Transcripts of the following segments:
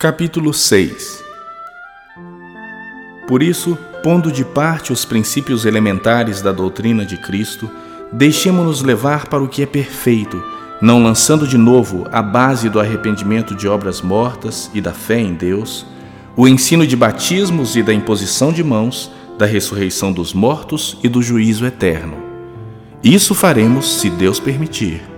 Capítulo 6 Por isso, pondo de parte os princípios elementares da doutrina de Cristo, deixemo-nos levar para o que é perfeito, não lançando de novo a base do arrependimento de obras mortas e da fé em Deus, o ensino de batismos e da imposição de mãos, da ressurreição dos mortos e do juízo eterno. Isso faremos se Deus permitir.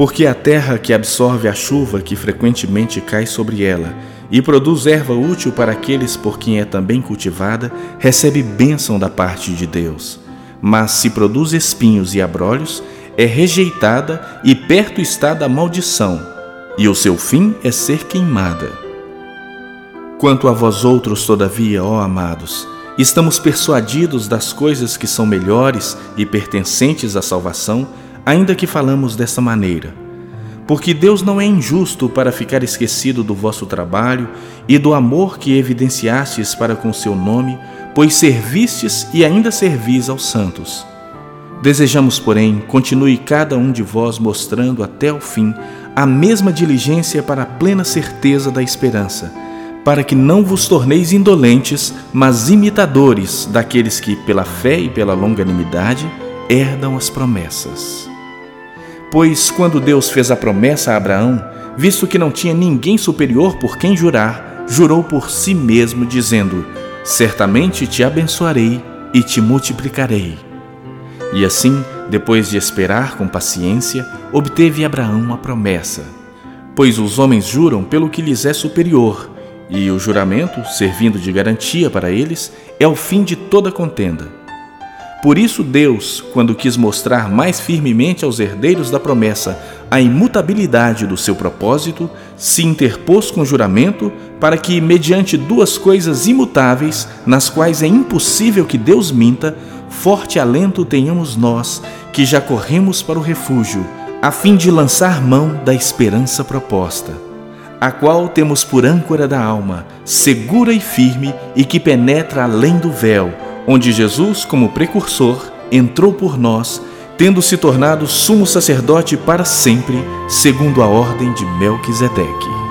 Porque a terra que absorve a chuva que frequentemente cai sobre ela e produz erva útil para aqueles por quem é também cultivada, recebe bênção da parte de Deus. Mas se produz espinhos e abrolhos, é rejeitada e perto está da maldição, e o seu fim é ser queimada. Quanto a vós outros, todavia, ó amados, estamos persuadidos das coisas que são melhores e pertencentes à salvação, ainda que falamos dessa maneira. Porque Deus não é injusto para ficar esquecido do vosso trabalho e do amor que evidenciastes para com seu nome, pois servistes e ainda servis aos santos. Desejamos, porém, continue cada um de vós mostrando até o fim a mesma diligência para a plena certeza da esperança, para que não vos torneis indolentes, mas imitadores daqueles que, pela fé e pela longanimidade, herdam as promessas. Pois quando Deus fez a promessa a Abraão, visto que não tinha ninguém superior por quem jurar, jurou por si mesmo, dizendo: Certamente te abençoarei e te multiplicarei. E assim, depois de esperar com paciência, obteve Abraão a promessa. Pois os homens juram pelo que lhes é superior, e o juramento, servindo de garantia para eles, é o fim de toda contenda. Por isso, Deus, quando quis mostrar mais firmemente aos herdeiros da promessa a imutabilidade do seu propósito, se interpôs com juramento para que, mediante duas coisas imutáveis, nas quais é impossível que Deus minta, forte alento tenhamos nós, que já corremos para o refúgio, a fim de lançar mão da esperança proposta, a qual temos por âncora da alma, segura e firme e que penetra além do véu onde Jesus, como precursor, entrou por nós, tendo se tornado sumo sacerdote para sempre, segundo a ordem de Melquisedeque.